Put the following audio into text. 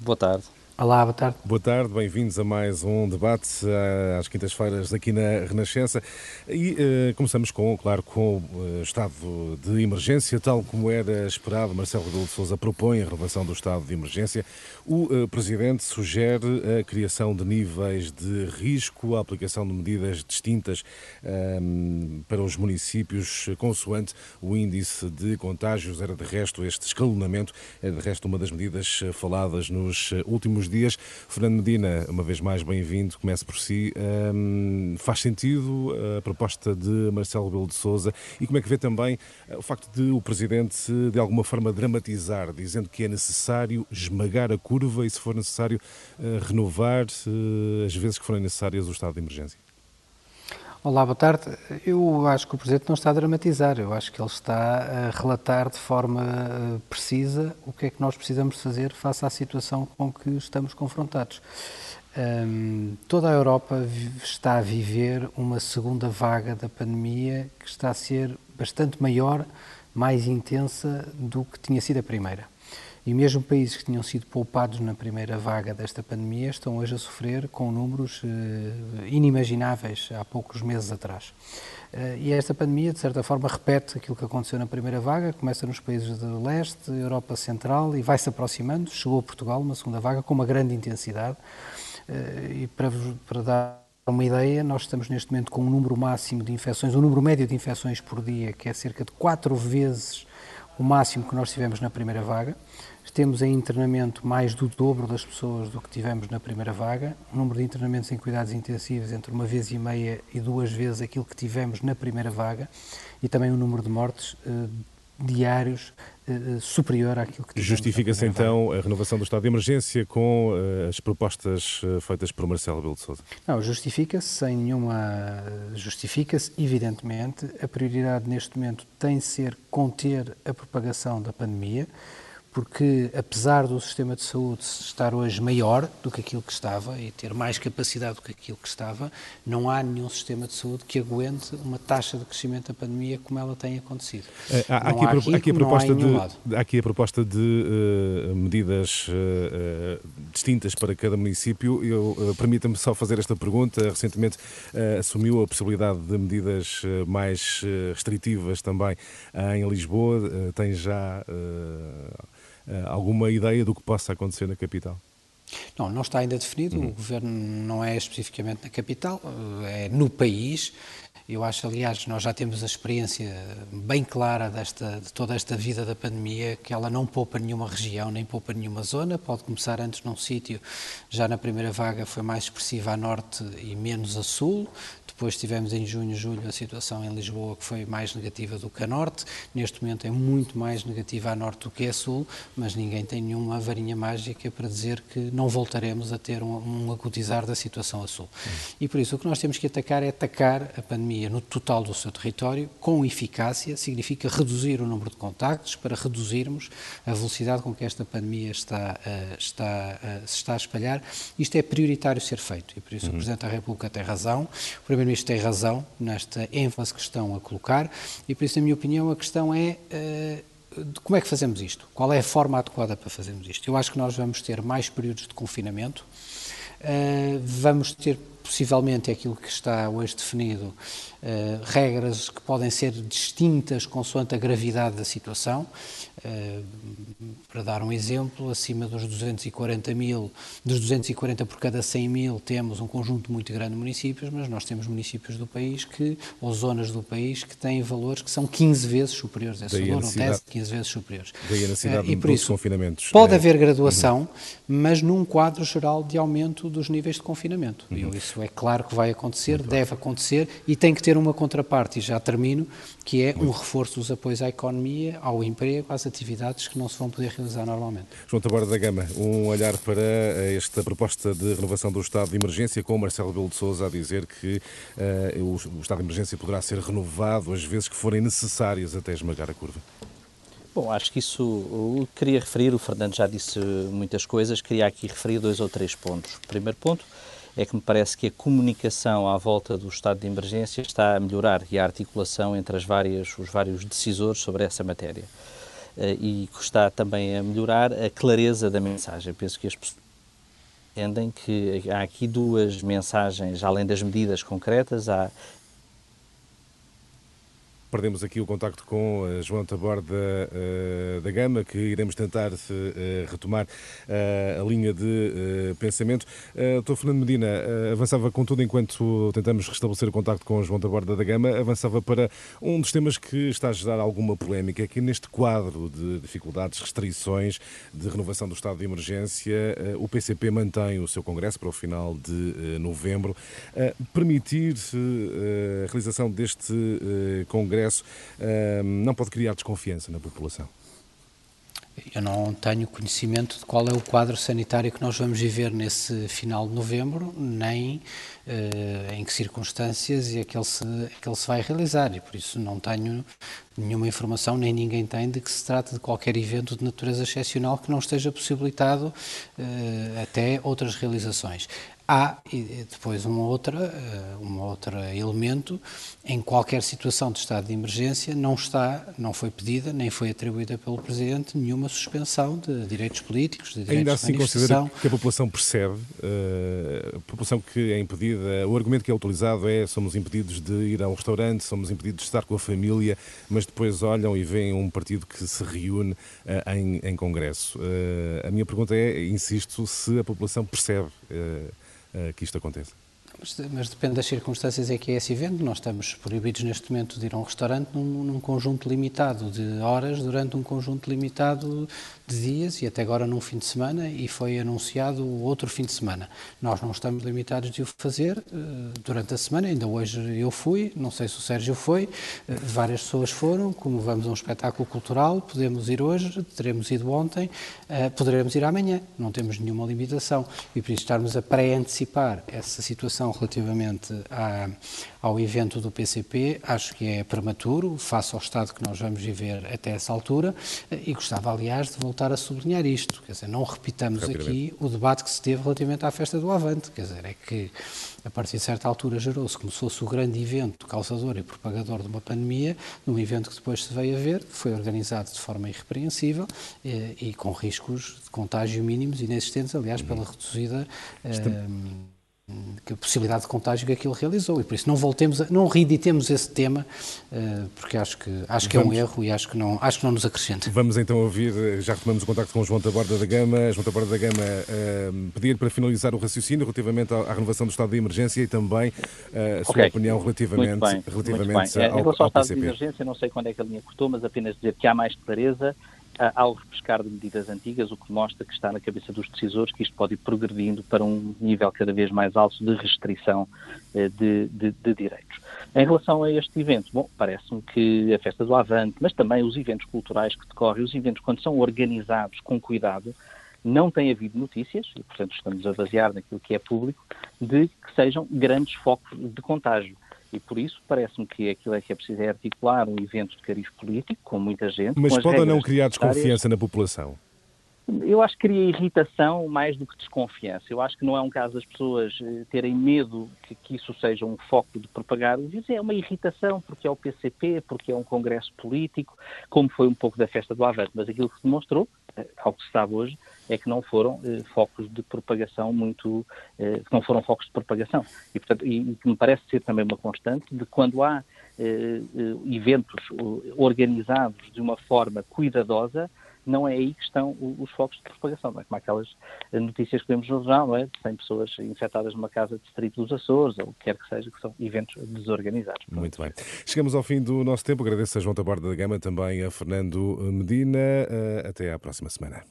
Boa tarde. Olá, boa tarde. Boa tarde, bem-vindos a mais um debate eh, às quintas-feiras aqui na Renascença. E uh, começamos com, claro, com o uh, estado de emergência, tal como era esperado. Marcelo Rebelo de Sousa propõe a renovação do estado de emergência. O uh, Presidente sugere a criação de níveis de risco, a aplicação de medidas distintas ehm, para os municípios, consoante o índice de contágios. Era de resto este escalonamento, é de resto uma das medidas faladas nos últimos dias. Fernando Medina, uma vez mais bem-vindo, comece por si. Um, faz sentido a proposta de Marcelo Rebelo de Sousa e como é que vê também eh, o facto de o Presidente de alguma forma dramatizar, dizendo que é necessário esmagar a curva e se for necessário uh, renovar as vezes que forem necessárias o estado de emergência? Olá, boa tarde. Eu acho que o Presidente não está a dramatizar, eu acho que ele está a relatar de forma eh, precisa o que é que nós precisamos fazer face à situação com que estamos confrontados. Toda a Europa está a viver uma segunda vaga da pandemia que está a ser bastante maior, mais intensa do que tinha sido a primeira. E mesmo países que tinham sido poupados na primeira vaga desta pandemia estão hoje a sofrer com números eh, inimagináveis há poucos meses atrás. Eh, e esta pandemia, de certa forma, repete aquilo que aconteceu na primeira vaga, começa nos países do leste, Europa Central e vai se aproximando. Chegou a Portugal, uma segunda vaga, com uma grande intensidade. Eh, e para, para dar uma ideia, nós estamos neste momento com um número máximo de infecções, um número médio de infecções por dia, que é cerca de quatro vezes o máximo que nós tivemos na primeira vaga. Temos em internamento mais do dobro das pessoas do que tivemos na primeira vaga, o número de internamentos em cuidados intensivos entre uma vez e meia e duas vezes aquilo que tivemos na primeira vaga e também o número de mortes eh, diários eh, superior àquilo que. Justifica-se então a renovação do estado de emergência com eh, as propostas eh, feitas por Marcelo Rebelo de Sousa? Não, justifica-se sem nenhuma... Justifica-se, evidentemente, a prioridade neste momento tem de ser conter a propagação da pandemia, porque apesar do sistema de saúde estar hoje maior do que aquilo que estava e ter mais capacidade do que aquilo que estava, não há nenhum sistema de saúde que aguente uma taxa de crescimento da pandemia como ela tem acontecido. É, há, aqui, há, aqui, aqui a proposta de, há aqui a proposta de uh, medidas uh, distintas para cada município. Eu uh, permita-me só fazer esta pergunta. Recentemente assumiu a possibilidade de medidas mais restritivas também em Lisboa. tem já eh, alguma ideia do que possa acontecer na capital? Não, não está ainda definido. Uhum. O governo não é especificamente na capital, eh, é no país. Eu acho, aliás, nós já temos a experiência bem clara desta, de toda esta vida da pandemia, que ela não poupa nenhuma região, nem poupa nenhuma zona. Pode começar antes num sítio, já na primeira vaga foi mais expressiva a norte e menos a sul. Depois tivemos em junho, julho a situação em Lisboa que foi mais negativa do que a norte. Neste momento é muito mais negativa a norte do que a sul, mas ninguém tem nenhuma varinha mágica para dizer que não voltaremos a ter um, um acutizar da situação a sul. E por isso o que nós temos que atacar é atacar a pandemia no total do seu território com eficácia, significa reduzir o número de contactos para reduzirmos a velocidade com que esta pandemia está, uh, está, uh, se está a espalhar. Isto é prioritário ser feito e por isso uhum. o Presidente da República tem razão. O Primeiro Primeiro-Ministro tem razão nesta ênfase que estão a colocar e, por isso, na minha opinião, a questão é uh, como é que fazemos isto? Qual é a forma adequada para fazermos isto? Eu acho que nós vamos ter mais períodos de confinamento, uh, vamos ter possivelmente aquilo que está hoje definido, uh, regras que podem ser distintas consoante a gravidade da situação. Uh, para dar um exemplo, acima dos 240 mil, dos 240 por cada 100 mil, temos um conjunto muito grande de municípios, mas nós temos municípios do país que, ou zonas do país que têm valores que são 15 vezes superiores a esse valor, não 10, 15 vezes superiores. Daí a necessidade uh, e por isso, confinamentos. Pode é. haver graduação, uhum. mas num quadro geral de aumento dos níveis de confinamento. Uhum. isso é claro que vai acontecer, muito deve bem. acontecer e tem que ter uma contraparte, e já termino, que é um reforço dos apoios à economia, ao emprego, às atividades que não se vão poder realizar normalmente. João Taborda da Gama, um olhar para esta proposta de renovação do estado de emergência, com o Marcelo Belo de Sousa a dizer que uh, o, o estado de emergência poderá ser renovado às vezes que forem necessárias até esmagar a curva. Bom, acho que isso o que queria referir, o Fernando já disse muitas coisas, queria aqui referir dois ou três pontos. Primeiro ponto é que me parece que a comunicação à volta do estado de emergência está a melhorar e a articulação entre as várias, os vários decisores sobre essa matéria. e que está também a melhorar a clareza da mensagem. Penso que as pessoas entendem que há aqui duas mensagens, além das medidas concretas, há Perdemos aqui o contacto com uh, João Taborda uh, da Gama, que iremos tentar uh, retomar a linha de pensamento. Doutor Fernando Medina, avançava contudo, enquanto tentamos restabelecer o contacto com João Taborda da Gama, avançava para um dos temas que está a gerar alguma polémica, que neste quadro de dificuldades, restrições de renovação do estado de emergência, o PCP mantém o seu congresso para o final de novembro. Permitir a realização deste congresso Congresso não pode criar desconfiança na população? Eu não tenho conhecimento de qual é o quadro sanitário que nós vamos viver nesse final de novembro, nem uh, em que circunstâncias é que, ele se, é que ele se vai realizar, e por isso não tenho nenhuma informação, nem ninguém tem, de que se trata de qualquer evento de natureza excepcional que não esteja possibilitado uh, até outras realizações. Há depois uma outra, eh, uma outra elemento, em qualquer situação de estado de emergência não está, não foi pedida, nem foi atribuída pelo Presidente nenhuma suspensão de direitos políticos, de direitos Ainda assim considera que a população percebe, uh, a população que é impedida, o argumento que é utilizado é somos impedidos de ir a um restaurante, somos impedidos de estar com a família, mas depois olham e veem um partido que se reúne uh, em, em congresso. A minha pergunta é, insisto, se a população percebe que isto aconteça. Mas, depende das circunstâncias em que é esse evento. Nós estamos proibidos neste momento de ir a um restaurante num, num, conjunto limitado de horas durante um conjunto limitado de dias e até agora num fim de semana e foi anunciado outro fim de semana. Nós não estamos limitados de o fazer uh, durante a semana, ainda hoje eu fui, não sei se o Sérgio foi, uh, várias pessoas foram, como vamos a um espetáculo cultural, podemos ir hoje, teremos ido ontem, uh, poderemos ir amanhã, não temos nenhuma limitação e por isso estarmos a pré-antecipar essa situação relativamente à, ao evento do PCP, acho que é prematuro, face ao estado que nós vamos viver até essa altura e gostava aliás de voltar a sublinhar isto, quer dizer, não repitamos aqui o debate que se teve relativamente à festa do Avante, quer dizer, é que a partir de certa altura gerou-se como se fosse o grande evento causador e propagador de uma pandemia, num evento que depois se veio a ver, foi organizado de forma irrepreensível e, eh, e com riscos de contágio mínimos inexistentes, aliás, pela reduzida... Eh, que a possibilidade de contágio que aquilo realizou e por isso não voltemos, a, não reeditemos esse tema uh, porque acho que acho que Vamos. é um erro e acho que não acho que não nos acrescenta. Vamos então ouvir, já retomamos o contacto com João Taborda da Gama, João Taborda da Gama uh, pedir para finalizar o raciocínio relativamente à, à, renovação do estado de emergência e também uh, a sua okay. opinião relativamente, muito bem, relativamente muito bem. Ao, em relação ao, ao estado PCP. de emergência, não sei quando é que a linha cortou, mas apenas dizer que há mais clareza ao repescar de medidas antigas, o que mostra que está na cabeça dos decisores que isto pode ir progredindo para um nível cada vez mais alto de restrição eh, de, de, de direitos. Em relação a este evento, bom, parece-me que a festa do Avante, mas também os eventos culturais que decorrem, os eventos quando são organizados com cuidado, não tem havido notícias, e portanto estamos a basear naquilo que é público, de que sejam grandes focos de contágio. E por isso parece-me que aquilo é que é preciso é articular um evento de cariz político, com muita gente. Mas pode ou não criar desconfiança na população? Eu acho que cria irritação mais do que desconfiança. Eu acho que não é um caso das pessoas eh, terem medo que, que isso seja um foco de propagar o vírus. É uma irritação porque é o PCP, porque é um congresso político, como foi um pouco da festa do Avante. Mas aquilo que se demonstrou, ao que se sabe hoje, é que não foram eh, focos de propagação muito, eh, não foram focos de propagação. E, portanto, e, que me parece ser também uma constante de quando há eh, eh eventos organizados de uma forma cuidadosa, não é aí que estão os focos de propagação, não é? como aquelas notícias que vemos no jornal, não é? De 100 pessoas infectadas numa casa de distrito dos Açores, ou o que quer que seja, que são eventos desorganizados. Muito bem. Chegamos ao fim do nosso tempo. Agradeço a João Taborda da Gama, também a Fernando Medina. Até à próxima semana.